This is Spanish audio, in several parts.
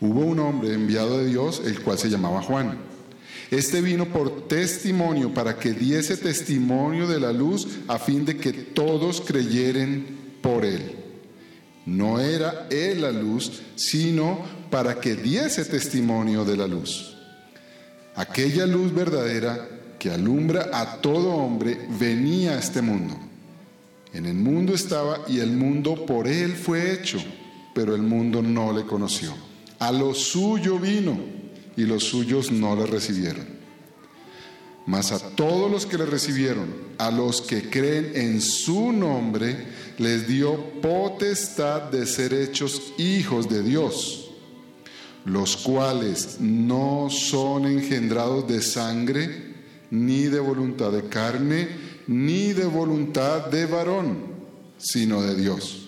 Hubo un hombre enviado de Dios, el cual se llamaba Juan. Este vino por testimonio para que diese testimonio de la luz a fin de que todos creyeren por él. No era él la luz, sino para que diese testimonio de la luz. Aquella luz verdadera que alumbra a todo hombre venía a este mundo. En el mundo estaba y el mundo por él fue hecho, pero el mundo no le conoció. A lo suyo vino y los suyos no le recibieron. Mas a todos los que le recibieron, a los que creen en su nombre, les dio potestad de ser hechos hijos de Dios, los cuales no son engendrados de sangre, ni de voluntad de carne, ni de voluntad de varón, sino de Dios.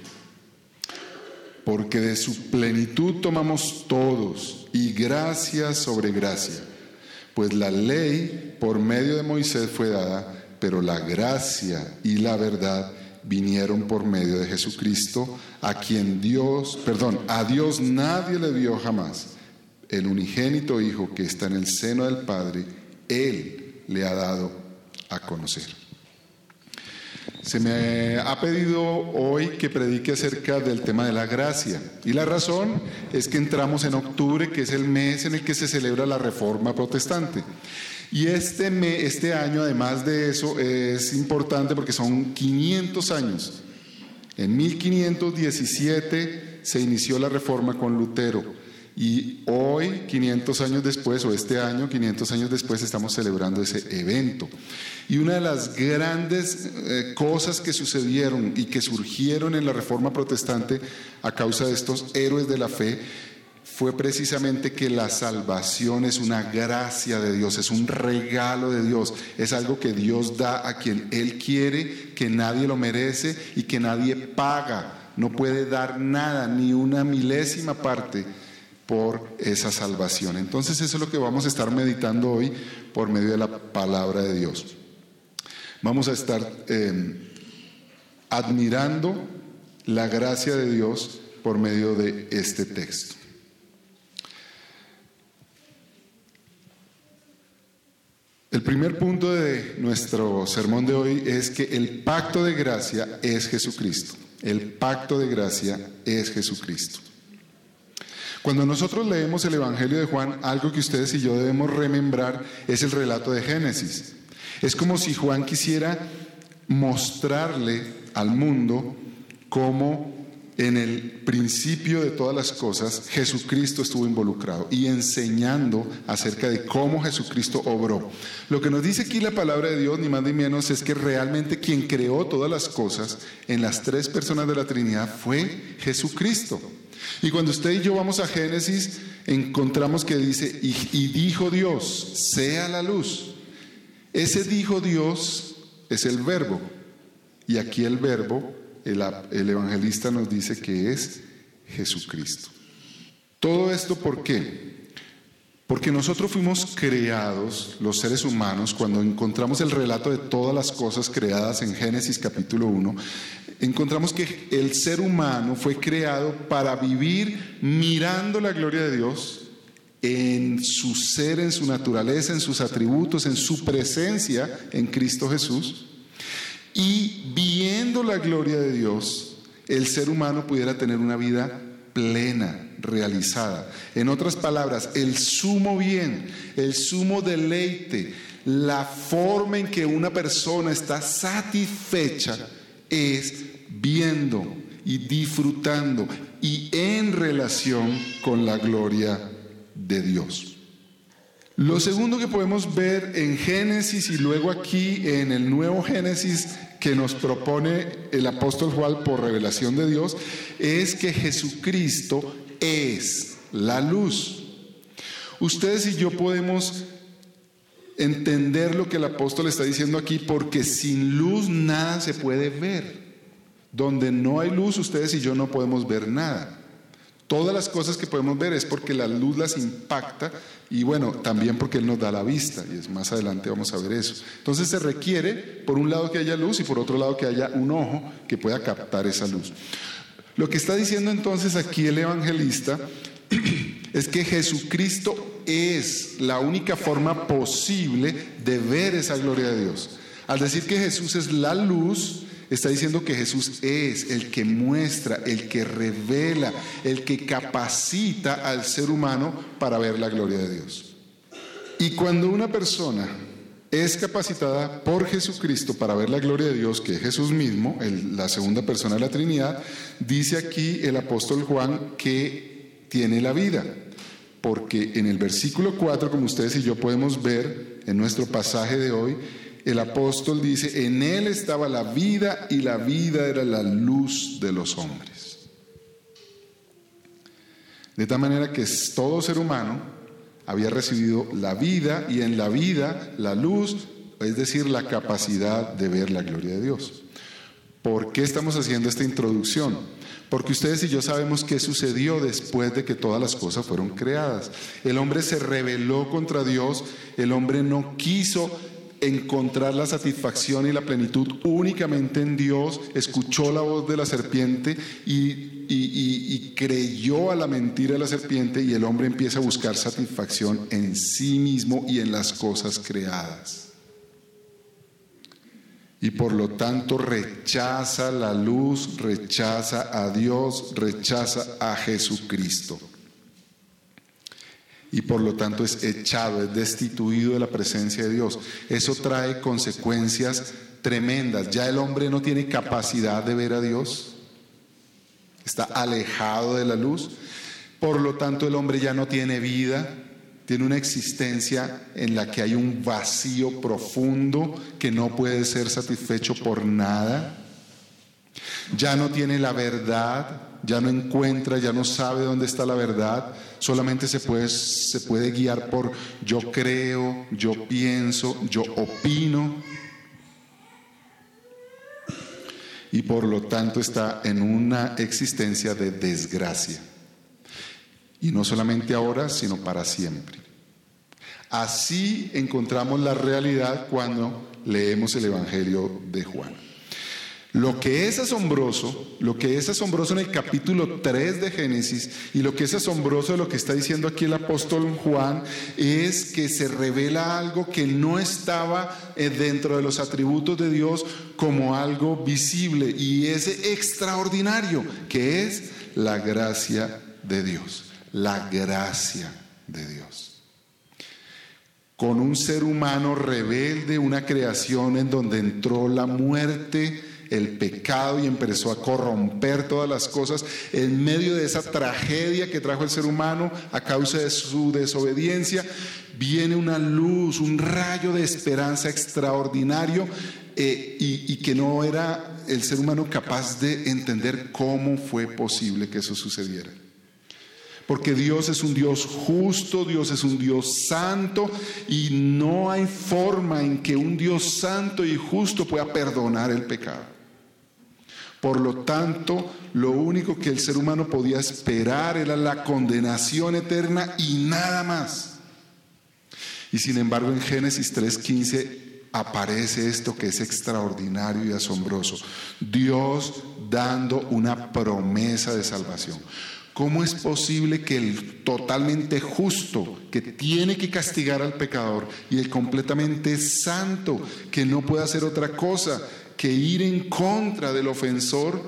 porque de su plenitud tomamos todos y gracia sobre gracia. Pues la ley por medio de Moisés fue dada, pero la gracia y la verdad vinieron por medio de Jesucristo, a quien Dios, perdón, a Dios nadie le vio jamás. El unigénito Hijo que está en el seno del Padre, Él le ha dado a conocer. Se me ha pedido hoy que predique acerca del tema de la gracia. Y la razón es que entramos en octubre, que es el mes en el que se celebra la Reforma Protestante. Y este, este año, además de eso, es importante porque son 500 años. En 1517 se inició la Reforma con Lutero. Y hoy, 500 años después, o este año, 500 años después, estamos celebrando ese evento. Y una de las grandes eh, cosas que sucedieron y que surgieron en la Reforma Protestante a causa de estos héroes de la fe fue precisamente que la salvación es una gracia de Dios, es un regalo de Dios, es algo que Dios da a quien Él quiere, que nadie lo merece y que nadie paga, no puede dar nada, ni una milésima parte por esa salvación. Entonces eso es lo que vamos a estar meditando hoy por medio de la palabra de Dios. Vamos a estar em, admirando la gracia de Dios por medio de este texto. El primer punto de nuestro sermón de hoy es que el pacto de gracia es Jesucristo. El pacto de gracia es Jesucristo. Cuando nosotros leemos el Evangelio de Juan, algo que ustedes y yo debemos remembrar es el relato de Génesis. Es como si Juan quisiera mostrarle al mundo cómo en el principio de todas las cosas Jesucristo estuvo involucrado y enseñando acerca de cómo Jesucristo obró. Lo que nos dice aquí la palabra de Dios, ni más ni menos, es que realmente quien creó todas las cosas en las tres personas de la Trinidad fue Jesucristo. Y cuando usted y yo vamos a Génesis, encontramos que dice, y, dijo Dios, sea la luz. Ese dijo Dios es el verbo. Y aquí el verbo, el, el evangelista nos dice que es Jesucristo. Todo esto, ¿por qué? Porque nosotros fuimos creados, los seres humanos, cuando encontramos el relato de todas las cosas creadas en Génesis capítulo 1, encontramos que el ser humano fue creado para vivir mirando la gloria de Dios en su ser, en su naturaleza, en sus atributos, en su presencia en Cristo Jesús. Y viendo la gloria de Dios, el ser humano pudiera tener una vida plena, realizada. En otras palabras, el sumo bien, el sumo deleite, la forma en que una persona está satisfecha es viendo y disfrutando y en relación con la gloria de Dios. Lo segundo que podemos ver en Génesis y luego aquí en el nuevo Génesis que nos propone el apóstol Juan por revelación de Dios es que Jesucristo es la luz. Ustedes y yo podemos entender lo que el apóstol está diciendo aquí porque sin luz nada se puede ver. Donde no hay luz, ustedes y yo no podemos ver nada. Todas las cosas que podemos ver es porque la luz las impacta y bueno, también porque Él nos da la vista y es más adelante vamos a ver eso. Entonces se requiere, por un lado, que haya luz y por otro lado, que haya un ojo que pueda captar esa luz. Lo que está diciendo entonces aquí el evangelista es que Jesucristo es la única forma posible de ver esa gloria de Dios. Al decir que Jesús es la luz, está diciendo que Jesús es el que muestra, el que revela, el que capacita al ser humano para ver la gloria de Dios. Y cuando una persona es capacitada por Jesucristo para ver la gloria de Dios, que es Jesús mismo, la segunda persona de la Trinidad, dice aquí el apóstol Juan que tiene la vida. Porque en el versículo 4, como ustedes y yo podemos ver en nuestro pasaje de hoy, el apóstol dice, en él estaba la vida y la vida era la luz de los hombres. De tal manera que todo ser humano había recibido la vida y en la vida la luz, es decir, la capacidad de ver la gloria de Dios. ¿Por qué estamos haciendo esta introducción? Porque ustedes y yo sabemos qué sucedió después de que todas las cosas fueron creadas. El hombre se rebeló contra Dios, el hombre no quiso encontrar la satisfacción y la plenitud únicamente en Dios, escuchó la voz de la serpiente y, creyó a la mentira de la serpiente y el hombre empieza a buscar satisfacción en sí mismo y en las cosas creadas. Y por lo tanto rechaza la luz, rechaza a Dios, rechaza a Jesucristo y por lo tanto es echado, es destituido de la presencia de Dios. Eso trae consecuencias tremendas. Ya el hombre no tiene capacidad de ver a Dios, está alejado de la luz, por lo tanto el hombre ya no tiene vida, tiene una existencia en la que hay un vacío profundo que no puede ser satisfecho por nada. Ya no tiene la verdad, ya no encuentra, ya no sabe dónde está la verdad, solamente se puede, se puede guiar por yo creo, yo pienso, yo opino. Y por lo tanto está en una existencia de desgracia. Y no solamente ahora, sino para siempre. Así encontramos la realidad cuando leemos el Evangelio de Juan. Lo que es asombroso, lo que es asombroso en el capítulo 3 de Génesis y lo que es asombroso de lo que está diciendo aquí el apóstol Juan es que se revela algo que no estaba eh, dentro de los atributos de Dios como algo visible y es extraordinario, que es la gracia de Dios, la gracia de Dios. Con un ser humano rebelde, una creación en donde entró la muerte, el pecado y empezó a corromper todas las cosas en medio de esa tragedia que trajo el ser humano a causa de su desobediencia, viene una luz, un rayo de esperanza extraordinario eh, y, y que no era el ser humano capaz de entender cómo fue posible que eso sucediera. Porque Dios es un Dios justo, Dios es un Dios santo y no hay forma en que un Dios santo y justo pueda perdonar el pecado. Por lo tanto, lo único que el ser humano podía esperar era la condenación eterna y nada más. Y sin embargo en Génesis 3.15 aparece esto que es extraordinario y asombroso. Dios dando una promesa de salvación. ¿Cómo es posible que el totalmente justo, que tiene que castigar al pecador, y el completamente santo, que no puede hacer otra cosa que ir en contra del ofensor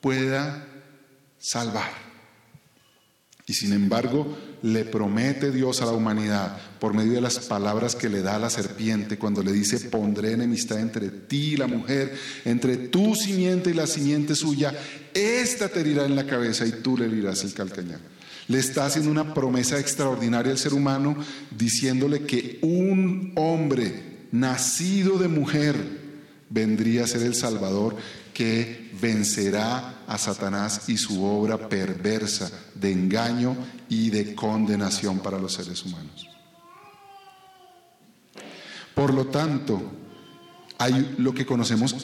pueda salvar. Y sin embargo, le promete Dios a la humanidad por medio de las palabras que le da la serpiente cuando le dice, pondré enemistad entre ti y la mujer, entre tu simiente y la simiente suya, esta te herirá en la cabeza y tú le herirás el calcañar. Le está haciendo una promesa extraordinaria al ser humano diciéndole que un hombre nacido de mujer vendría a ser el Salvador que vencerá a Satanás y su obra perversa de engaño y de condenación para los seres humanos. Por lo tanto, hay lo que conocemos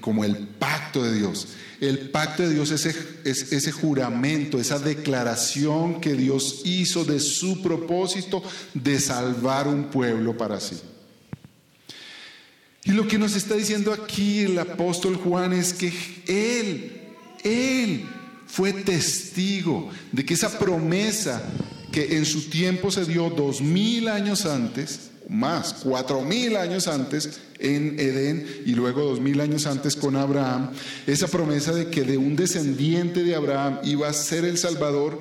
como el pacto de Dios. El pacto de Dios es ese juramento, esa declaración que Dios hizo de su propósito de salvar un pueblo para sí. Y lo que nos está diciendo aquí el apóstol Juan es que Él, Él fue testigo de que esa promesa que en su tiempo se dio dos mil años antes, más, cuatro mil años antes en Edén y luego dos mil años antes con Abraham, esa promesa de que de un descendiente de Abraham iba a ser el Salvador,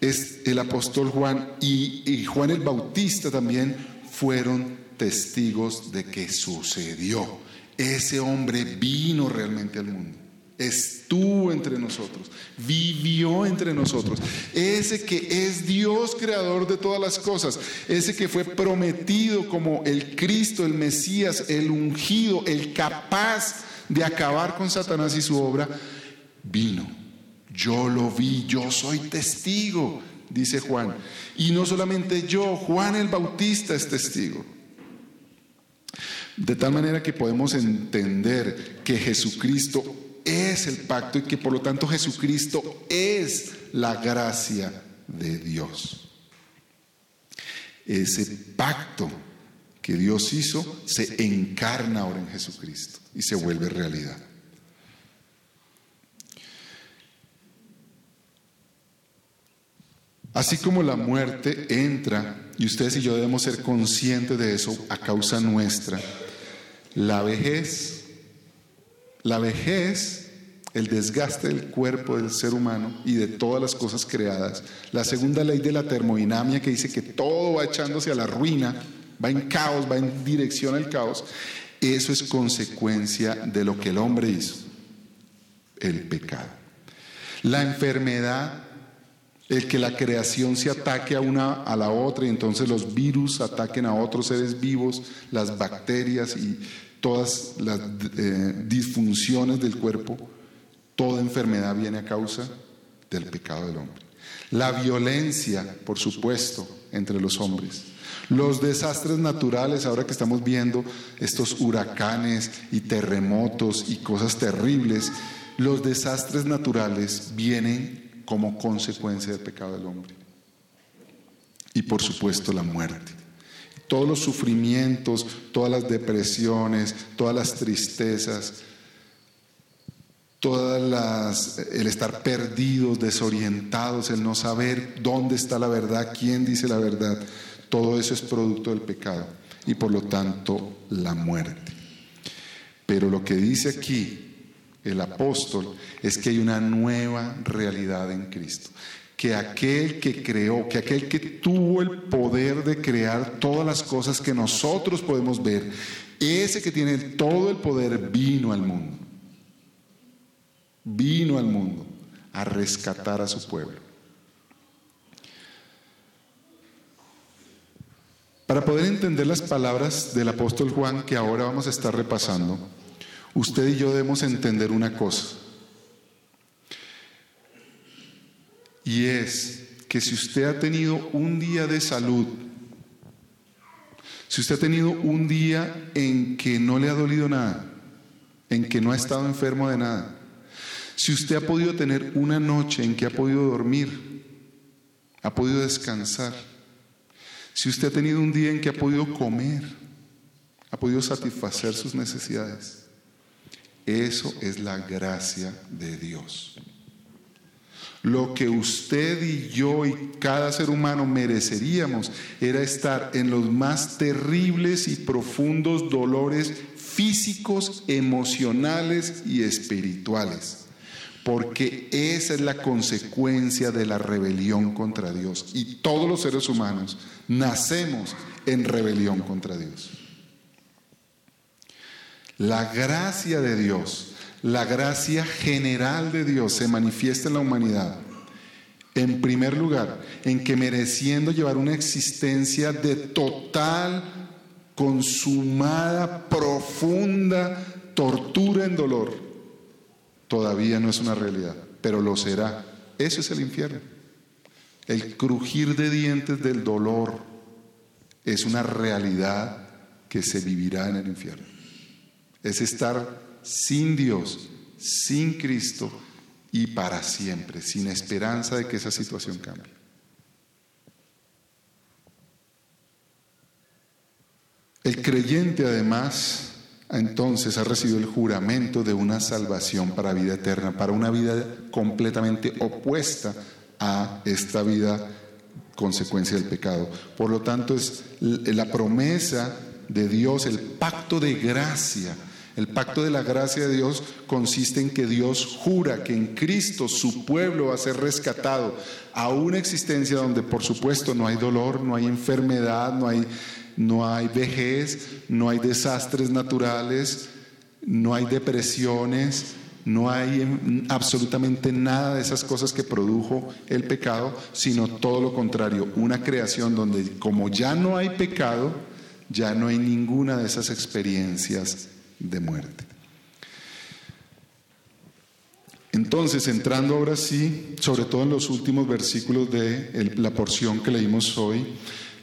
es el apóstol Juan y, Juan el Bautista también fueron testigos de que sucedió. Ese hombre vino realmente al mundo. Estuvo entre nosotros, vivió entre nosotros. Ese que es Dios creador de todas las cosas, ese que fue prometido como el Cristo, el Mesías, el ungido, el capaz de acabar con Satanás y su obra, vino. Yo lo vi, yo soy testigo, dice Juan. Y no solamente yo, Juan el Bautista es testigo. De tal manera que podemos entender que Jesucristo es el pacto y que por lo tanto Jesucristo es la gracia de Dios. Ese pacto que Dios hizo se encarna ahora en Jesucristo y se vuelve realidad. Así como la muerte entra, y ustedes y yo debemos ser conscientes de eso a causa nuestra, la vejez, la vejez, el desgaste del cuerpo del ser humano y de todas las cosas creadas. La segunda ley de la termodinámica que dice que todo va echándose a la ruina, va en caos, va en dirección al caos. Eso es consecuencia de lo que el hombre hizo, el pecado. La enfermedad el que la creación se ataque a una a la otra y entonces los virus ataquen a otros seres vivos, las bacterias y todas las eh, disfunciones del cuerpo, toda enfermedad viene a causa del pecado del hombre. La violencia, por supuesto, entre los hombres. Los desastres naturales, ahora que estamos viendo estos huracanes y terremotos y cosas terribles, los desastres naturales vienen como consecuencia del pecado del hombre. Y por supuesto la muerte. Todos los sufrimientos, todas las depresiones, todas las tristezas, todas las el estar perdidos, desorientados, el no saber dónde está la verdad, quién dice la verdad, todo eso es producto del pecado y por lo tanto la muerte. Pero lo que dice aquí el apóstol es que hay una nueva realidad en Cristo. Que aquel que creó, que aquel que tuvo el poder de crear todas las cosas que nosotros podemos ver, ese que tiene todo el poder vino al mundo. Vino al mundo a rescatar a su pueblo. Para poder entender las palabras del apóstol Juan que ahora vamos a estar repasando, usted y yo debemos entender una cosa. Y es que si usted ha tenido un día de salud, si usted ha tenido un día en que no le ha dolido nada, en que no ha estado enfermo de nada, si usted ha podido tener una noche en que ha podido dormir, ha podido descansar, si usted ha tenido un día en que ha podido comer, ha podido satisfacer sus necesidades, eso es la gracia de Dios. Lo que usted y yo y cada ser humano mereceríamos era estar en los más terribles y profundos dolores físicos, emocionales y espirituales. porque esa es la consecuencia de la rebelión contra Dios. Y todos los seres humanos nacemos en rebelión contra Dios. La gracia de Dios, la gracia general de Dios se manifiesta en la humanidad. En primer lugar, en que mereciendo llevar una existencia de total, consumada, profunda tortura en dolor, todavía no es una realidad, pero lo será. Eso es el infierno. El crujir de dientes del dolor es una realidad que se vivirá en el infierno. Es estar sin Dios, sin Cristo y para siempre, sin esperanza de que esa situación cambie. El creyente además entonces ha recibido el juramento de una salvación para vida eterna, para una vida completamente opuesta a esta vida consecuencia del pecado. Por lo tanto, es la promesa de Dios, el pacto de gracia. El pacto de la gracia de Dios consiste en que Dios jura que en Cristo su pueblo va a ser rescatado a una existencia donde por supuesto no hay dolor, no hay enfermedad, no hay no hay vejez, no hay desastres naturales, no hay depresiones, no hay absolutamente nada de esas cosas que produjo el pecado, sino todo lo contrario, una creación donde como ya no hay pecado, ya no hay ninguna de esas experiencias de muerte. Entonces, entrando ahora sí, sobre todo en los últimos versículos de la porción que leímos hoy,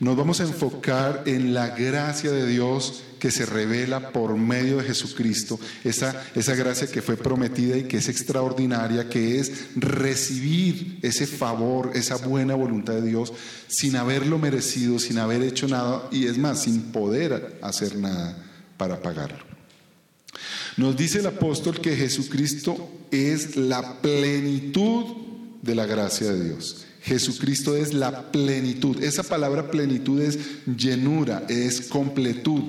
nos vamos a enfocar en la gracia de Dios que se revela por medio de Jesucristo, esa, esa gracia que fue prometida y que es extraordinaria, que es recibir ese favor, esa buena voluntad de Dios sin haberlo merecido, sin haber hecho nada y es más, sin poder hacer nada para pagarlo. Nos dice el apóstol que Jesucristo es la plenitud de la gracia de Dios. Jesucristo es la plenitud. Esa palabra plenitud es llenura, es completud.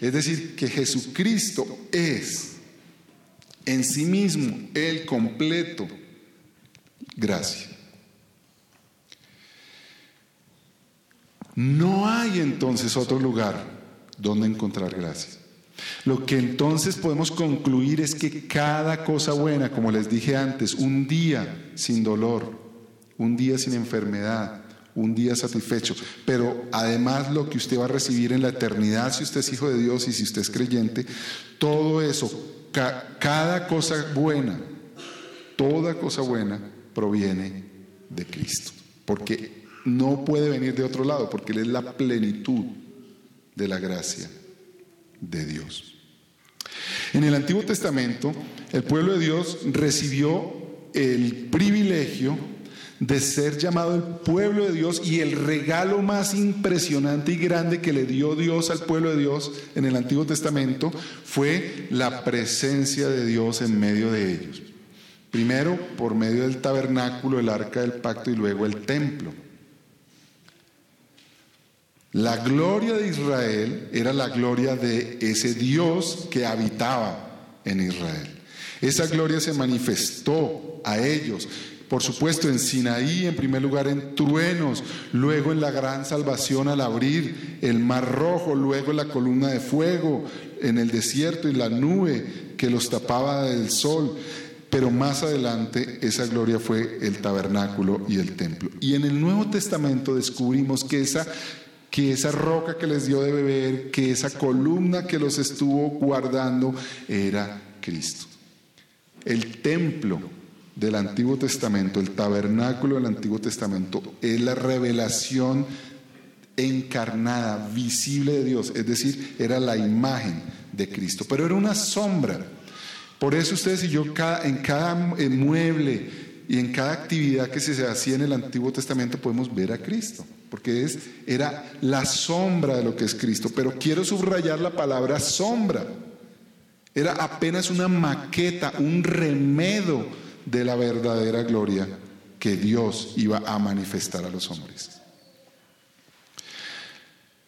Es decir, que Jesucristo es en sí mismo el completo gracia. No hay entonces otro lugar donde encontrar gracia. Lo que entonces podemos concluir es que cada cosa buena, como les dije antes, un día sin dolor, un día sin enfermedad, un día satisfecho. Pero además lo que usted va a recibir en la eternidad, si usted es hijo de Dios y si usted es creyente, todo eso, cada cosa buena, toda cosa buena proviene de Cristo. Porque no puede venir de otro lado, porque Él es la plenitud de la gracia de Dios. En el Antiguo Testamento, el pueblo de Dios recibió el privilegio de ser llamado el pueblo de Dios y el regalo más impresionante y grande que le dio Dios al pueblo de Dios en el Antiguo Testamento fue la presencia de Dios en medio de ellos. Primero por medio del tabernáculo, el arca del pacto y luego el templo. La gloria de Israel era la gloria de ese Dios que habitaba en Israel. Esa gloria se manifestó a ellos por supuesto, en Sinaí, en primer lugar en truenos, luego en la gran salvación al abrir el mar rojo, luego en la columna de fuego, en el desierto y la nube que los tapaba del sol. Pero más adelante esa gloria fue el tabernáculo y el templo. Y en el Nuevo Testamento descubrimos que esa que esa roca que les dio de beber, que esa columna que los estuvo guardando era Cristo. El templo del Antiguo Testamento, el tabernáculo del Antiguo Testamento, es la revelación encarnada, visible de Dios, es decir, era la imagen de Cristo, pero era una sombra. Por eso ustedes y yo en cada eh, mueble y en cada actividad que se hacía en el Antiguo Testamento podemos ver a Cristo, porque es, era la sombra de lo que es Cristo. Pero quiero subrayar la palabra sombra. Era apenas una maqueta, un remedo de la verdadera gloria que Dios iba a manifestar a los hombres.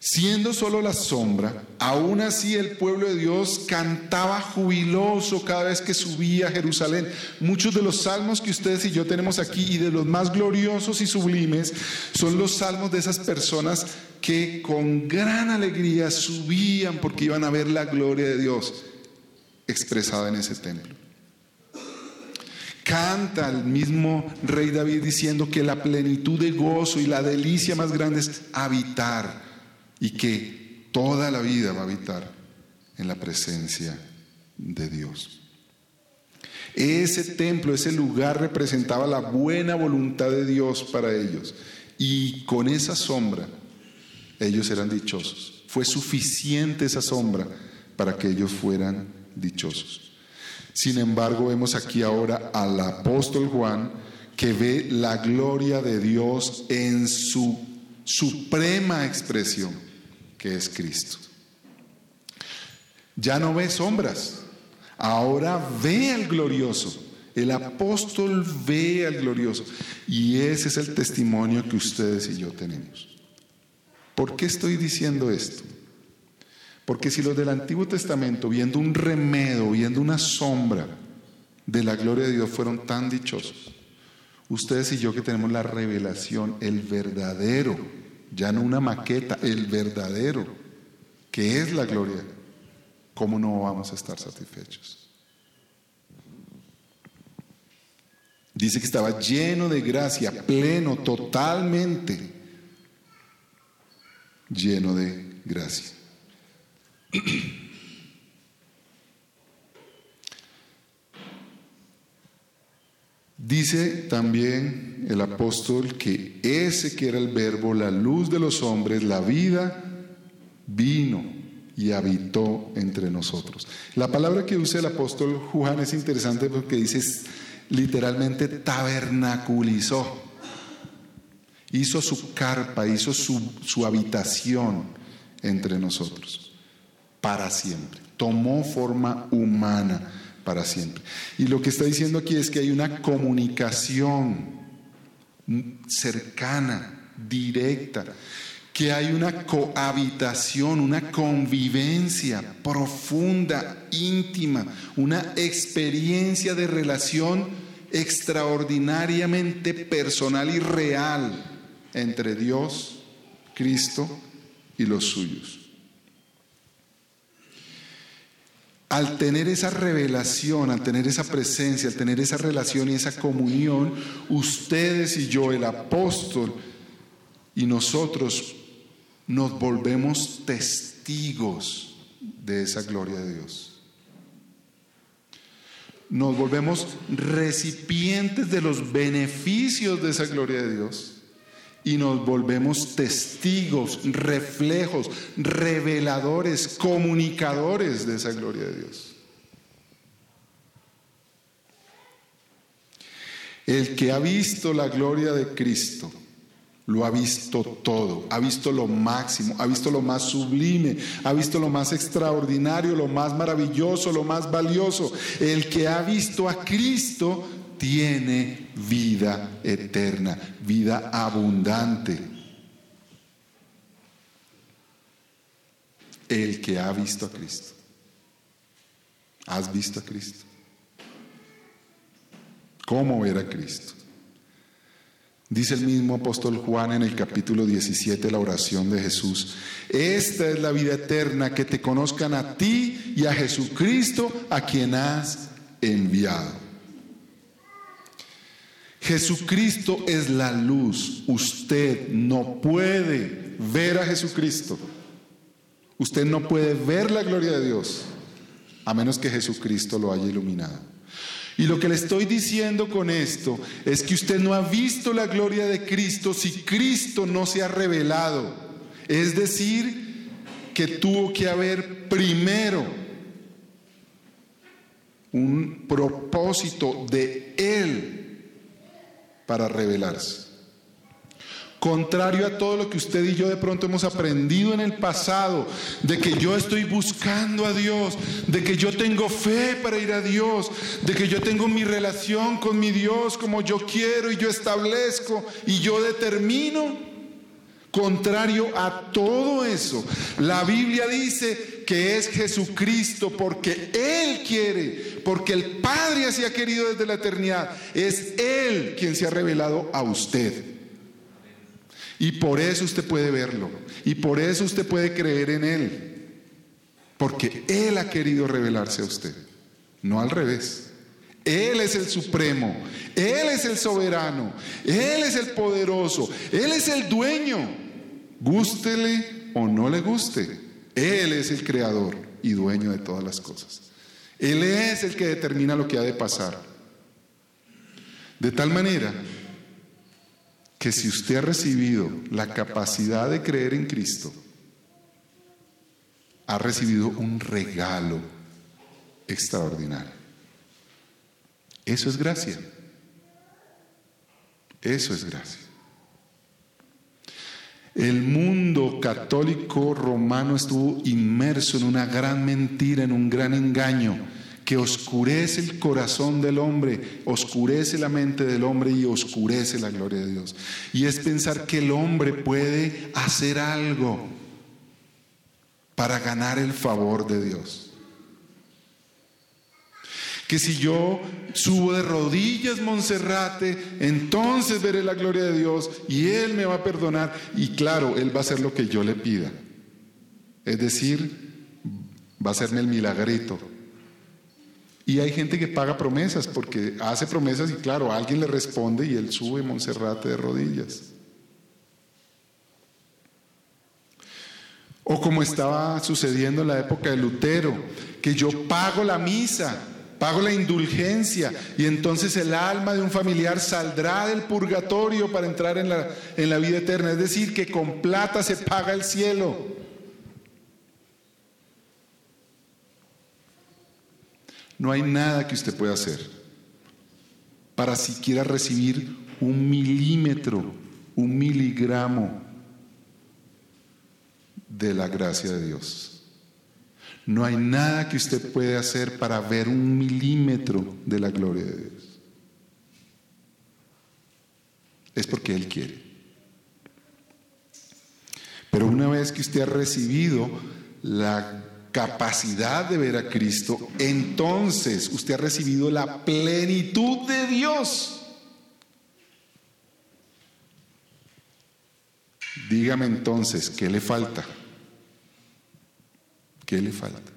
Siendo solo la sombra, aún así el pueblo de Dios cantaba jubiloso cada vez que subía a Jerusalén. Muchos de los salmos que ustedes y yo tenemos aquí y de los más gloriosos y sublimes son los salmos de esas personas que con gran alegría subían porque iban a ver la gloria de Dios expresada en ese templo. Canta el mismo rey David diciendo que la plenitud de gozo y la delicia más grande es habitar y que toda la vida va a habitar en la presencia de Dios. Ese templo, ese lugar representaba la buena voluntad de Dios para ellos. Y con esa sombra ellos eran dichosos. Fue suficiente esa sombra para que ellos fueran dichosos. Sin embargo, vemos aquí ahora al apóstol Juan que ve la gloria de Dios en su suprema expresión que es Cristo. Ya no ve sombras, ahora ve al glorioso. El apóstol ve al glorioso. Y ese es el testimonio que ustedes y yo tenemos. ¿Por qué estoy diciendo esto? Porque si los del Antiguo Testamento, viendo un remedo, viendo una sombra de la gloria de Dios, fueron tan dichosos, ustedes y yo que tenemos la revelación, el verdadero ya no una maqueta, el verdadero, que es la gloria, ¿cómo no vamos a estar satisfechos? Dice que estaba lleno de gracia, pleno, totalmente lleno de gracia. Dice también el apóstol que ese que era el verbo, la luz de los hombres, la vida, vino y habitó entre nosotros. La palabra que usa el apóstol Juan es interesante porque dice literalmente tabernaculizó. Hizo su carpa, hizo su, su habitación entre nosotros para siempre. Tomó forma humana para siempre. Y lo que está diciendo aquí es que hay una comunicación cercana, directa, que hay una cohabitación, una convivencia profunda, íntima, una experiencia de relación extraordinariamente personal y real entre Dios, Cristo y los suyos. Al tener esa revelación, al tener esa presencia, al tener esa relación y esa comunión, ustedes y yo, el apóstol, y nosotros nos volvemos testigos de esa gloria de Dios. Nos volvemos recipientes de los beneficios de esa gloria de Dios y nos volvemos testigos, reflejos, reveladores, comunicadores de esa gloria de Dios. El que ha visto la gloria de Cristo, lo ha visto todo, ha visto lo máximo, ha visto lo más sublime, ha visto lo más extraordinario, lo más maravilloso, lo más valioso. El que ha visto a Cristo tiene vida eterna, vida abundante. El que ha visto a Cristo. ¿Has visto a Cristo? ¿Cómo ver a Cristo? Dice el mismo apóstol Juan en el capítulo 17, la oración de Jesús. Esta es la vida eterna, que te conozcan a ti y a Jesucristo, a quien has enviado. Jesucristo es la luz. Usted no puede ver a Jesucristo. Usted no puede ver la gloria de Dios a menos que Jesucristo lo haya iluminado. Y lo que le estoy diciendo con esto es que usted no ha visto la gloria de Cristo si Cristo no se ha revelado. Es decir, que tuvo que haber primero un propósito de Él para revelarse. Contrario a todo lo que usted y yo de pronto hemos aprendido en el pasado, de que yo estoy buscando a Dios, de que yo tengo fe para ir a Dios, de que yo tengo mi relación con mi Dios como yo quiero y yo establezco y yo determino. Contrario a todo eso, la Biblia dice que es Jesucristo porque Él quiere, porque el Padre así ha querido desde la eternidad. Es Él quien se ha revelado a usted. Y por eso usted puede verlo. Y por eso usted puede creer en Él. Porque Él ha querido revelarse a usted. No al revés. Él es el supremo. Él es el soberano. Él es el poderoso. Él es el dueño. Gústele o no le guste, Él es el creador y dueño de todas las cosas. Él es el que determina lo que ha de pasar. De tal manera que si usted ha recibido la capacidad de creer en Cristo, ha recibido un regalo extraordinario. Eso es gracia. Eso es gracia. El mundo católico romano estuvo inmerso en una gran mentira, en un gran engaño que oscurece el corazón del hombre, oscurece la mente del hombre y oscurece la gloria de Dios. Y es pensar que el hombre puede hacer algo para ganar el favor de Dios que si yo subo de rodillas Monserrate, entonces veré la gloria de Dios y Él me va a perdonar y claro, Él va a hacer lo que yo le pida. Es decir, va a hacerme el milagrito. Y hay gente que paga promesas porque hace promesas y claro, alguien le responde y Él sube Monserrate de rodillas. O como estaba sucediendo en la época de Lutero, que yo pago la misa pago la indulgencia y entonces el alma de un familiar saldrá del purgatorio para entrar en la, en la vida eterna. Es decir, que con plata se paga el cielo. No hay nada que usted pueda hacer para siquiera recibir un milímetro, un miligramo de la gracia de Dios. No hay nada que usted pueda hacer para ver un milímetro de la gloria de Dios. Es porque Él quiere. Pero una vez que usted ha recibido la capacidad de ver a Cristo, entonces usted ha recibido la plenitud de Dios. Dígame entonces, ¿qué le falta? ¿Qué le falta?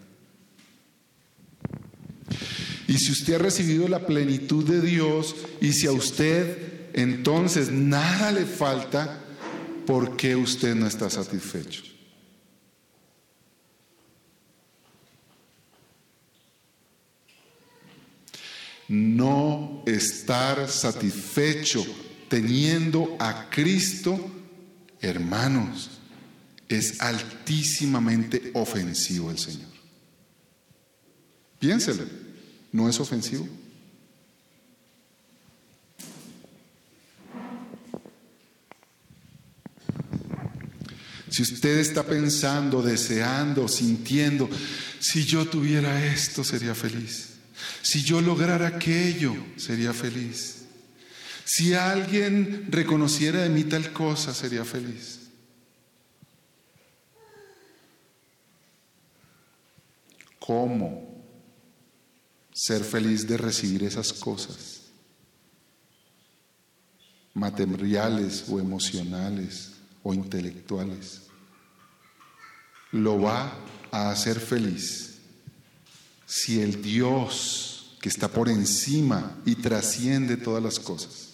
Y si usted ha recibido la plenitud de Dios y si a usted entonces nada le falta, ¿por qué usted no está satisfecho? No estar satisfecho teniendo a Cristo, hermanos, es altísimamente ofensivo el Señor. Piénselo, ¿no es ofensivo? Si usted está pensando, deseando, sintiendo, si yo tuviera esto sería feliz. Si yo lograra aquello sería feliz. Si alguien reconociera de mí tal cosa sería feliz. Cómo ser feliz de recibir esas cosas, materiales o emocionales o intelectuales. Lo va a hacer feliz si el Dios que está por encima y trasciende todas las cosas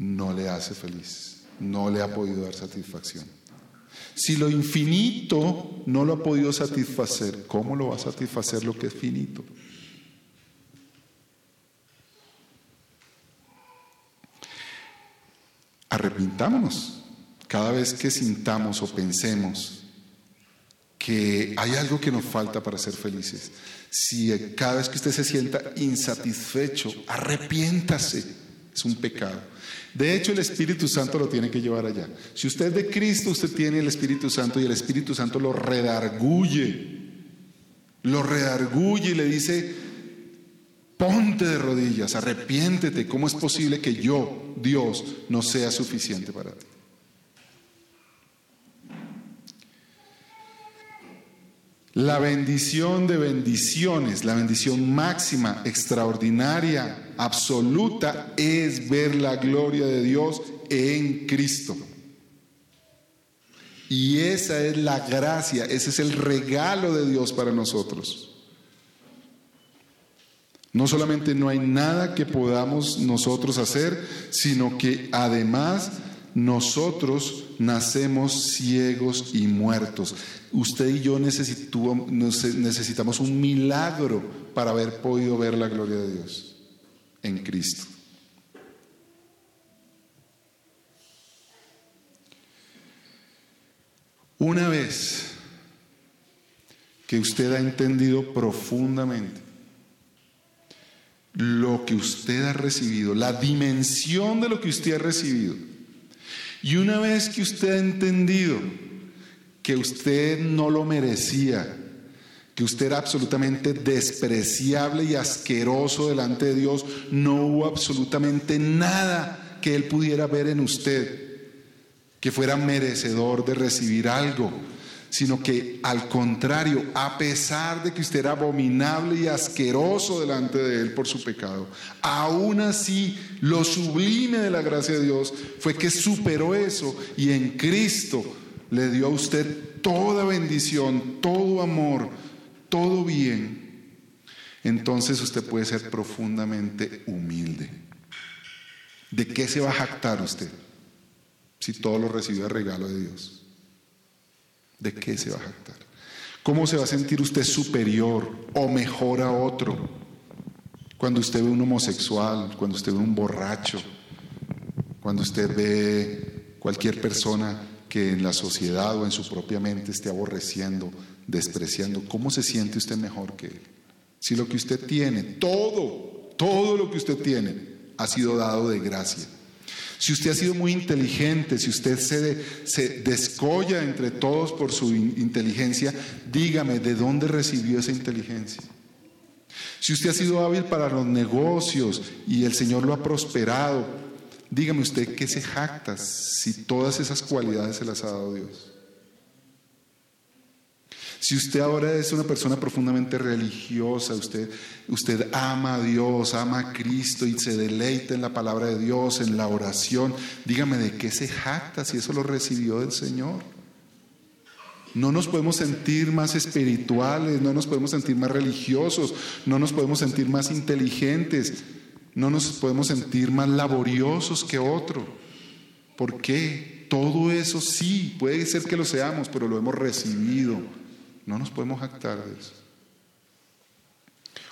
no le hace feliz, no le ha podido dar satisfacción. Si lo infinito no lo ha podido satisfacer, ¿cómo lo va a satisfacer lo que es finito? Arrepintámonos cada vez que sintamos o pensemos que hay algo que nos falta para ser felices. Si cada vez que usted se sienta insatisfecho, arrepiéntase. Es un pecado. De hecho, el Espíritu Santo lo tiene que llevar allá. Si usted es de Cristo, usted tiene el Espíritu Santo y el Espíritu Santo lo redarguye. Lo redarguye y le dice, Ponte de rodillas, arrepiéntete. ¿Cómo es posible que yo, Dios, no sea suficiente para ti? La bendición de bendiciones, la bendición máxima, extraordinaria, absoluta, es ver la gloria de Dios en Cristo. Y esa es la gracia, ese es el regalo de Dios para nosotros. No solamente no hay nada que podamos nosotros hacer, sino que además nosotros nacemos ciegos y muertos. Usted y yo necesitamos un milagro para haber podido ver la gloria de Dios en Cristo. Una vez que usted ha entendido profundamente lo que usted ha recibido, la dimensión de lo que usted ha recibido, y una vez que usted ha entendido que usted no lo merecía, que usted era absolutamente despreciable y asqueroso delante de Dios, no hubo absolutamente nada que Él pudiera ver en usted que fuera merecedor de recibir algo, sino que al contrario, a pesar de que usted era abominable y asqueroso delante de Él por su pecado, aún así lo sublime de la gracia de Dios fue que superó eso y en Cristo le dio a usted toda bendición, todo amor, todo bien. Entonces usted puede ser profundamente humilde. ¿De qué se va a jactar usted si todo lo recibió a regalo de Dios? ¿De qué se va a jactar? ¿Cómo se va a sentir usted superior o mejor a otro? Cuando usted ve un homosexual, cuando usted ve un borracho, cuando usted ve cualquier persona que en la sociedad o en su propia mente esté aborreciendo, despreciando, ¿cómo se siente usted mejor que él? Si lo que usted tiene, todo, todo lo que usted tiene, ha sido dado de gracia. Si usted ha sido muy inteligente, si usted se, descolla entre todos por su inteligencia, dígame de dónde recibió esa inteligencia. Si usted ha sido hábil para los negocios y el Señor lo ha prosperado, dígame usted qué se jacta si todas esas cualidades se las ha dado Dios. Si usted ahora es una persona profundamente religiosa, usted, usted ama a Dios, ama a Cristo y se deleita en la palabra de Dios, en la oración, dígame de qué se jacta si eso lo recibió del Señor. No nos podemos sentir más espirituales, no nos podemos sentir más religiosos, no nos podemos sentir más inteligentes, no nos podemos sentir más laboriosos que otro. ¿Por qué? Todo eso sí, puede ser que lo seamos, pero lo hemos recibido no nos podemos jactar de eso.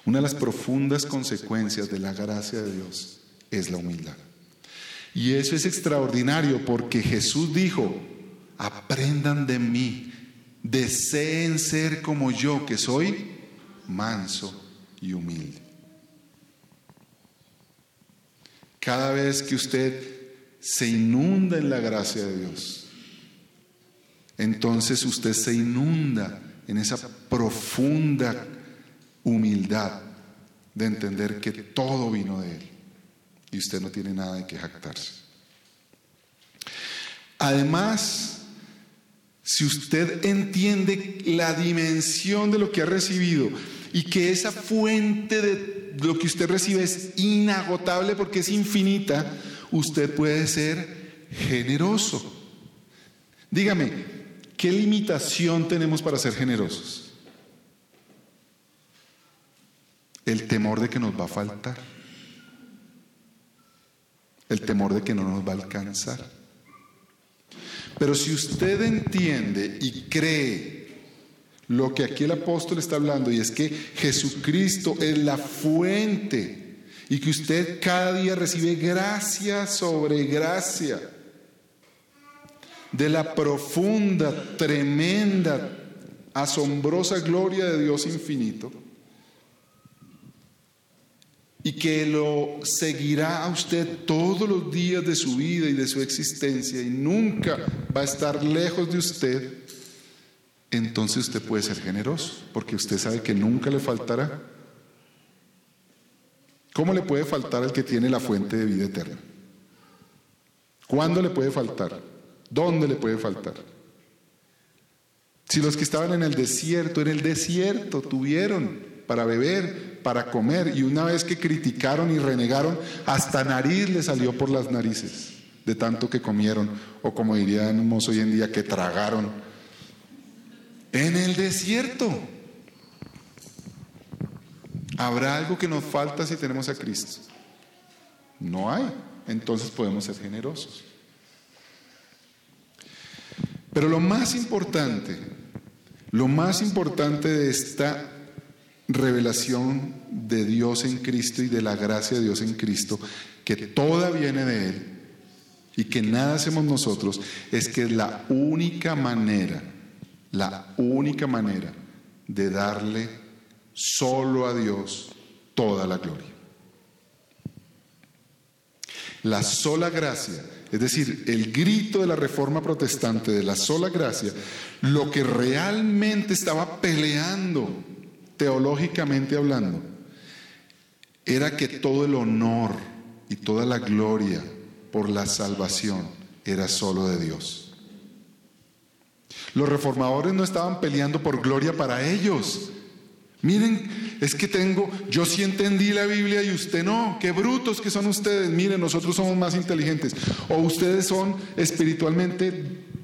Una de las profundas consecuencias de la gracia de Dios es la humildad. Y eso es extraordinario porque Jesús dijo, aprendan de mí, deseen ser como yo, que soy manso y humilde. Cada vez que usted se inunda en la gracia de Dios, entonces usted se inunda en esa profunda humildad de entender que todo vino de Él y usted no tiene nada de que jactarse. Además, si usted entiende la dimensión de lo que ha recibido y que esa fuente de lo que usted recibe es inagotable porque es infinita, usted puede ser generoso. Dígame, ¿Qué limitación tenemos para ser generosos? El temor de que nos va a faltar. El temor de que no nos va a alcanzar. Pero si usted entiende y cree lo que aquí el apóstol está hablando, y es que Jesucristo es la fuente y que usted cada día recibe gracia sobre gracia, de la profunda, tremenda, asombrosa gloria de Dios infinito y que lo seguirá a usted todos los días de su vida y de su existencia y nunca va a estar lejos de usted, entonces usted puede ser generoso, porque usted sabe que nunca le faltará. ¿Cómo le puede faltar al que tiene la fuente de vida eterna? ¿Cuándo le puede faltar? ¿Dónde le puede faltar? Si los que estaban en el desierto, en el desierto tuvieron para beber, para comer, y una vez que criticaron y renegaron, hasta nariz le salió por las narices, de tanto que comieron, o como diríamos hoy en día, que tragaron. En el desierto. ¿Habrá algo que nos falta si tenemos a Cristo? No hay entonces podemos ser generosos. Pero lo más importante, lo más importante de esta revelación de Dios en Cristo y de la gracia de Dios en Cristo, que toda viene de Él y que nada hacemos nosotros, es que es la única manera, la única manera de darle solo a Dios toda la gloria. La sola gracia, es decir, el grito de la reforma protestante de la sola gracia, lo que realmente estaba peleando teológicamente hablando, era que todo el honor y toda la gloria por la salvación era solo de Dios. Los reformadores no estaban peleando por gloria para ellos, Miren, es que tengo, yo sí entendí la Biblia y usted no. Qué brutos que son ustedes. Miren, nosotros somos más inteligentes. O ustedes son espiritualmente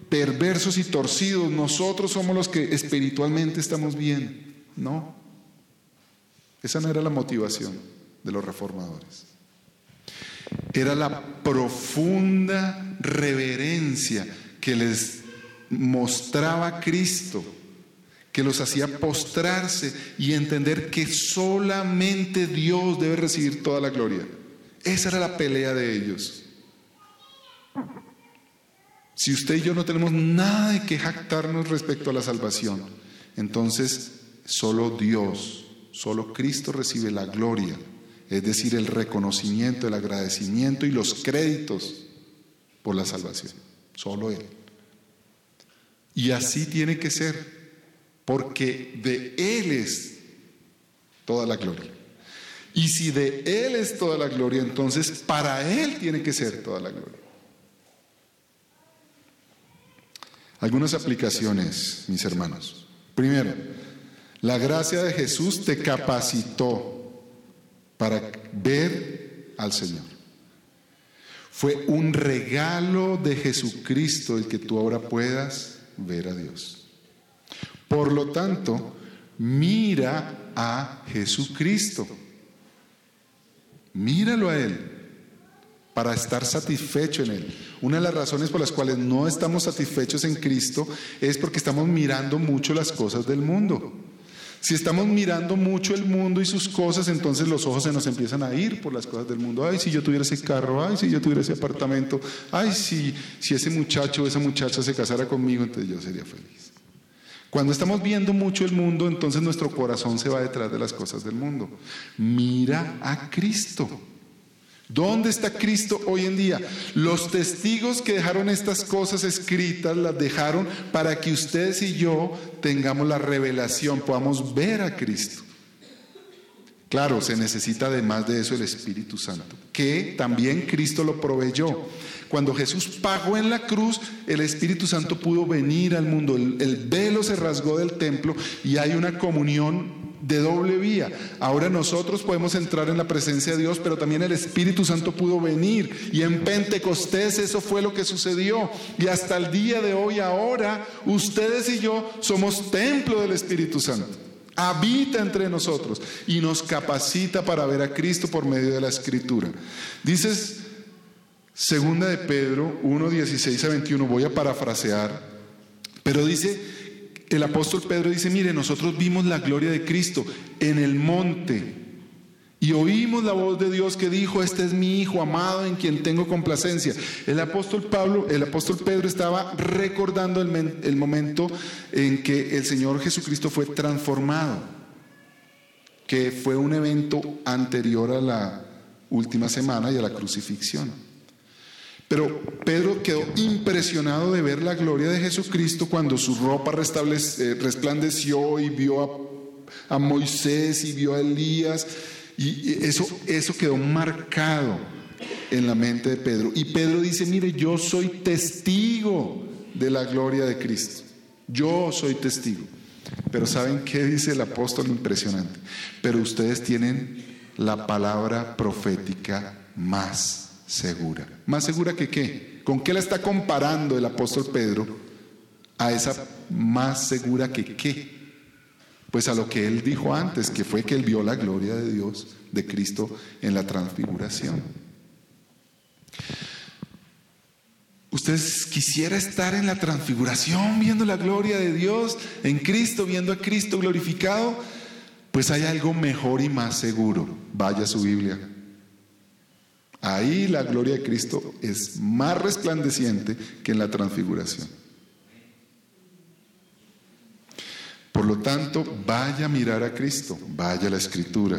perversos y torcidos. Nosotros somos los que espiritualmente estamos bien. No. Esa no era la motivación de los reformadores. Era la profunda reverencia que les mostraba Cristo que los hacía postrarse y entender que solamente Dios debe recibir toda la gloria. Esa era la pelea de ellos. Si usted y yo no tenemos nada de que jactarnos respecto a la salvación, entonces solo Dios, solo Cristo recibe la gloria, es decir, el reconocimiento, el agradecimiento y los créditos por la salvación. Solo Él. Y así tiene que ser porque de Él es toda la gloria. Y si de Él es toda la gloria, entonces para Él tiene que ser toda la gloria. Algunas aplicaciones, mis hermanos. Primero, la gracia de Jesús te capacitó para ver al Señor. Fue un regalo de Jesucristo el que tú ahora puedas ver a Dios. Por lo tanto, mira a Jesucristo. Míralo a Él para estar satisfecho en Él. Una de las razones por las cuales no estamos satisfechos en Cristo es porque estamos mirando mucho las cosas del mundo. Si estamos mirando mucho el mundo y sus cosas, entonces los ojos se nos empiezan a ir por las cosas del mundo. Ay, si yo tuviera ese carro, ay, si yo tuviera ese apartamento, ay, si, si ese muchacho o esa muchacha se casara conmigo, entonces yo sería feliz. Cuando estamos viendo mucho el mundo, entonces nuestro corazón se va detrás de las cosas del mundo. Mira a Cristo. ¿Dónde está Cristo hoy en día? Los testigos que dejaron estas cosas escritas las dejaron para que ustedes y yo tengamos la revelación, podamos ver a Cristo. Claro, se necesita además de eso el Espíritu Santo, que también Cristo lo proveyó. Cuando Jesús pagó en la cruz, el Espíritu Santo pudo venir al mundo. El, velo se rasgó del templo y hay una comunión de doble vía. Ahora nosotros podemos entrar en la presencia de Dios, pero también el Espíritu Santo pudo venir. Y en Pentecostés eso fue lo que sucedió. Y hasta el día de hoy, ahora, ustedes y yo somos templo del Espíritu Santo. Habita entre nosotros y nos capacita para ver a Cristo por medio de la Escritura. Dices Segunda de Pedro 1, 16 a 21, voy a parafrasear, pero dice, el apóstol Pedro dice, mire, nosotros vimos la gloria de Cristo en el monte y oímos la voz de Dios que dijo, este es mi Hijo amado en quien tengo complacencia. El apóstol Pablo, el apóstol Pedro estaba recordando el, el momento en que el Señor Jesucristo fue transformado, que fue un evento anterior a la última semana y a la crucifixión. Pero Pedro quedó impresionado de ver la gloria de Jesucristo cuando su ropa eh, resplandeció y vio a, Moisés y vio a Elías Y eso, eso quedó marcado en la mente de Pedro. Y Pedro dice, mire, yo soy testigo de la gloria de Cristo. Yo soy testigo. Pero ¿saben qué dice el apóstol? Impresionante. Pero ustedes tienen la palabra profética más segura. ¿Más segura que qué? ¿Con qué la está comparando el apóstol Pedro a esa más segura que qué? Pues a lo que él dijo antes, que fue que él vio la gloria de Dios, de Cristo, en la transfiguración. Usted quisiera estar en la transfiguración, viendo la gloria de Dios, en Cristo, viendo a Cristo glorificado. Pues hay algo mejor y más seguro. Vaya su Biblia. Ahí la gloria de Cristo es más resplandeciente que en la transfiguración. Por lo tanto, vaya a mirar a Cristo, vaya a la escritura.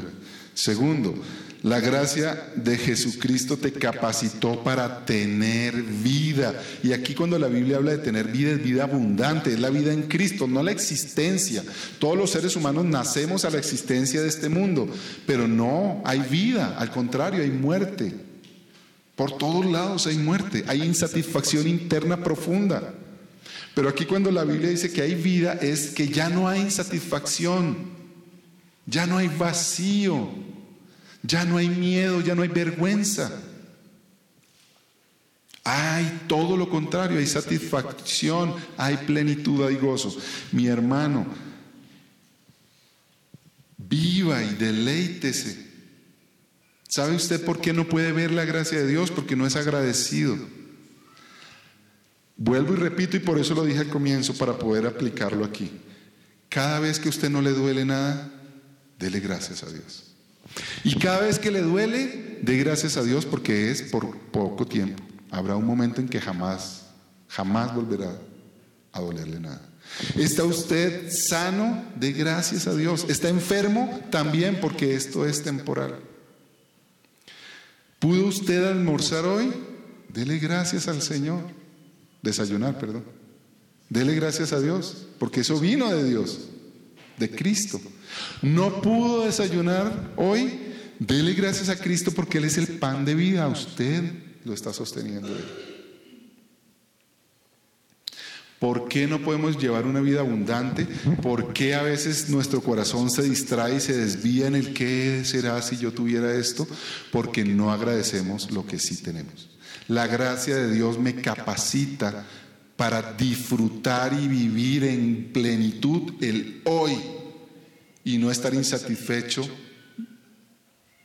Segundo, la gracia de Jesucristo te capacitó para tener vida. Y aquí cuando la Biblia habla de tener vida es vida abundante, es la vida en Cristo, no la existencia. Todos los seres humanos nacemos a la existencia de este mundo, pero no hay vida, al contrario, hay muerte. Por todos lados hay muerte, hay insatisfacción interna profunda. Pero aquí cuando la Biblia dice que hay vida es que ya no hay insatisfacción, ya no hay vacío, ya no hay miedo, ya no hay vergüenza. Hay todo lo contrario, hay satisfacción, hay plenitud, hay gozo. Mi hermano, viva y deleítese. ¿Sabe usted por qué no puede ver la gracia de Dios? Porque no es agradecido. Vuelvo y repito, y por eso lo dije al comienzo, para poder aplicarlo aquí. Cada vez que a usted no le duele nada, dele gracias a Dios. Y cada vez que le duele, dé gracias a Dios porque es por poco tiempo. Habrá un momento en que jamás, jamás volverá a dolerle nada. ¿Está usted sano? De gracias a Dios. ¿Está enfermo? También porque esto es temporal. ¿Pudo usted almorzar hoy? Dele gracias al Señor. Desayunar, perdón. Dele gracias a Dios, porque eso vino de Dios, de Cristo. No pudo desayunar hoy, dele gracias a Cristo porque Él es el pan de vida. Usted lo está sosteniendo. ¿Por qué no podemos llevar una vida abundante? ¿Por qué a veces nuestro corazón se distrae y se desvía en el qué será si yo tuviera esto? Porque no agradecemos lo que sí tenemos. La gracia de Dios me capacita para disfrutar y vivir en plenitud el hoy y no estar insatisfecho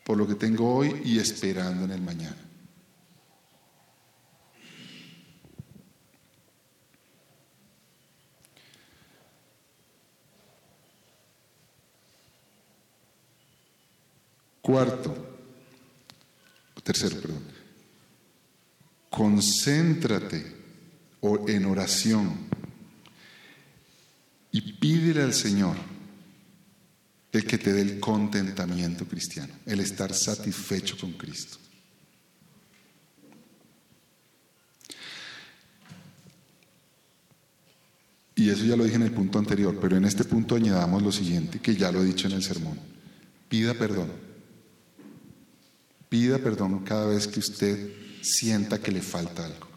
por lo que tengo hoy y esperando en el mañana. Cuarto, tercero, perdón. Concéntrate en oración y pídele al Señor el que te dé el contentamiento cristiano, el estar satisfecho con Cristo. Y eso ya lo dije en el punto anterior, pero en este punto añadamos lo siguiente, que ya lo he dicho en el sermón. Pida perdón. Pida perdón cada vez que usted sienta que le falta algo.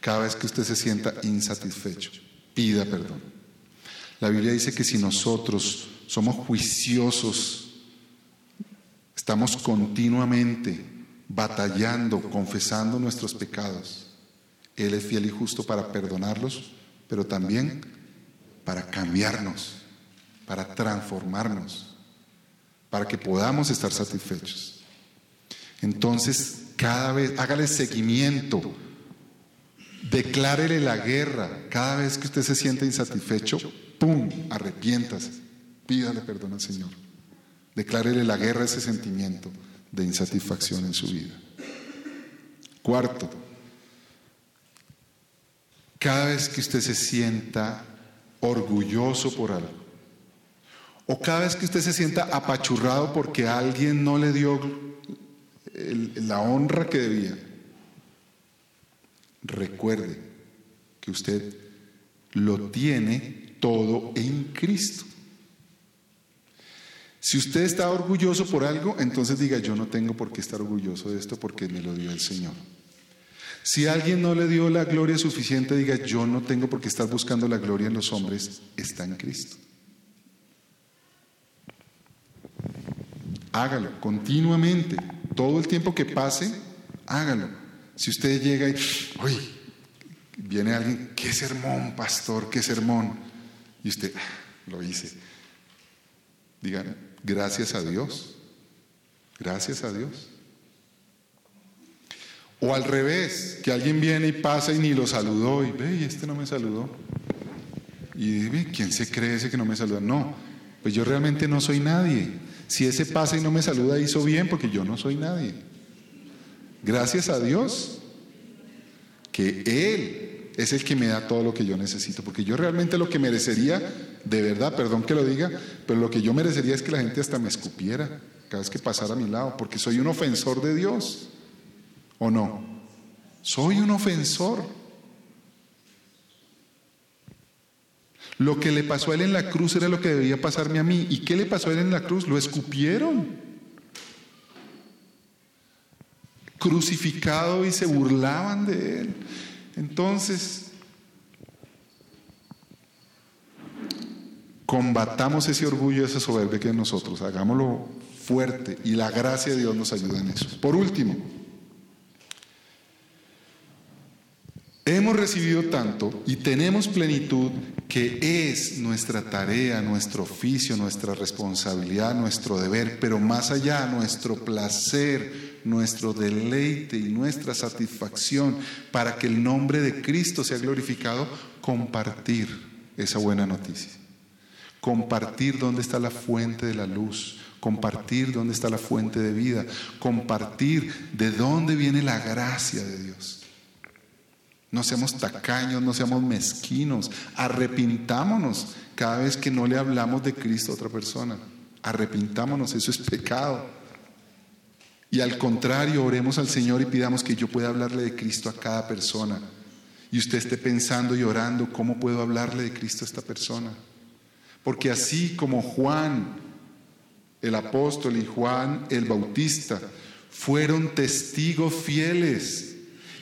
Cada vez que usted se sienta insatisfecho, pida perdón. La Biblia dice que si nosotros somos juiciosos, estamos continuamente batallando, confesando nuestros pecados, Él es fiel y justo para perdonarlos, pero también para cambiarnos, para transformarnos, para que podamos estar satisfechos. Entonces, cada vez, hágale seguimiento, declárele la guerra cada vez que usted se siente insatisfecho, ¡pum! Arrepiéntase. Pídale perdón al Señor. Declárele la guerra a ese sentimiento de insatisfacción en su vida. Cuarto, cada vez que usted se sienta orgulloso por algo, o cada vez que usted se sienta apachurrado porque alguien no le dio la honra que debía, recuerde que usted lo tiene todo en Cristo. Si usted está orgulloso por algo, entonces diga, yo no tengo por qué estar orgulloso de esto porque me lo dio el Señor. Si alguien no le dio la gloria suficiente, diga, yo no tengo por qué estar buscando la gloria en los hombres, está en Cristo. Hágalo continuamente, todo el tiempo que pase, hágalo. Si usted llega y, uy, viene alguien, qué sermón, pastor, qué sermón, y usted, ah, lo hice. Digan, gracias a Dios, gracias a Dios. O al revés, que alguien viene y pasa y ni lo saludó y ve, y este no me saludó. Y ve, ¿quién se cree ese que no me saluda? No, pues yo realmente no soy nadie. Si ese pasa y no me saluda, hizo bien porque yo no soy nadie. Gracias a Dios que Él es el que me da todo lo que yo necesito, porque yo realmente lo que merecería, de verdad, perdón que lo diga, pero lo que yo merecería es que la gente hasta me escupiera cada vez que pasara a mi lado, porque soy un ofensor de Dios. ¿O no? Soy un ofensor. Lo que le pasó a él en la cruz era lo que debía pasarme a mí. ¿Y qué le pasó a él en la cruz? Lo escupieron. Crucificado y se burlaban de él. Entonces, combatamos ese orgullo, esa soberbia que en nosotros. Hagámoslo fuerte y la gracia de Dios nos ayuda en eso. Por último, Hemos recibido tanto y tenemos plenitud que es nuestra tarea, nuestro oficio, nuestra responsabilidad, nuestro deber, pero más allá nuestro placer, nuestro deleite y nuestra satisfacción para que el nombre de Cristo sea glorificado, compartir esa buena noticia. Compartir dónde está la fuente de la luz, compartir dónde está la fuente de vida, compartir de dónde viene la gracia de Dios. No seamos tacaños, no seamos mezquinos. Arrepintámonos cada vez que no le hablamos de Cristo a otra persona. Arrepintámonos, eso es pecado. Y al contrario, oremos al Señor y pidamos que yo pueda hablarle de Cristo a cada persona. Y usted esté pensando y orando, ¿cómo puedo hablarle de Cristo a esta persona? Porque así como Juan, el apóstol, y Juan el Bautista, fueron testigos fieles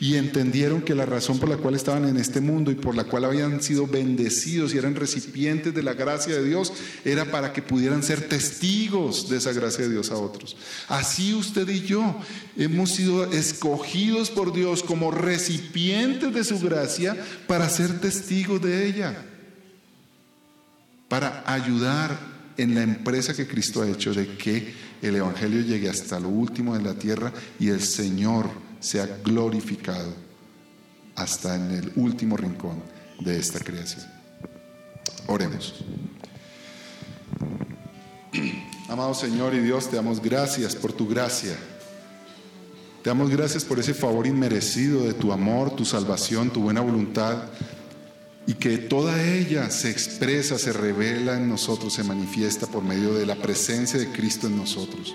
y entendieron que la razón por la cual estaban en este mundo y por la cual habían sido bendecidos y eran recipientes de la gracia de Dios era para que pudieran ser testigos de esa gracia de Dios a otros. Así usted y yo hemos sido escogidos por Dios como recipientes de su gracia para ser testigos de ella, para ayudar en la empresa que Cristo ha hecho de que el Evangelio llegue hasta lo último de la tierra y el Señor sea glorificado hasta en el último rincón de esta creación. Oremos. Amado Señor y Dios, te damos gracias por tu gracia. Te damos gracias por ese favor inmerecido de tu amor, tu salvación, tu buena voluntad, y que toda ella se expresa, se revela en nosotros, se manifiesta por medio de la presencia de Cristo en nosotros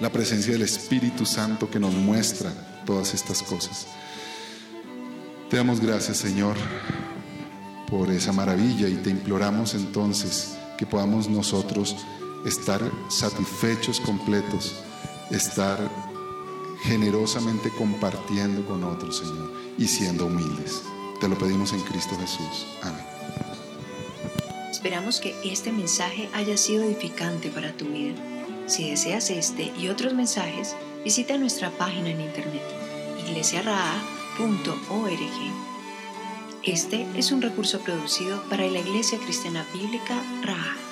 la presencia del Espíritu Santo que nos muestra todas estas cosas. Te damos gracias, Señor, por esa maravilla y te imploramos entonces que podamos nosotros estar satisfechos, completos, estar generosamente compartiendo con otros, Señor, y siendo humildes. Te lo pedimos en Cristo Jesús. Amén. Esperamos que este mensaje haya sido edificante para tu vida. Si deseas este y otros mensajes, visita nuestra página en internet iglesiaraa.org. Este es un recurso producido para la Iglesia Cristiana Bíblica Raha.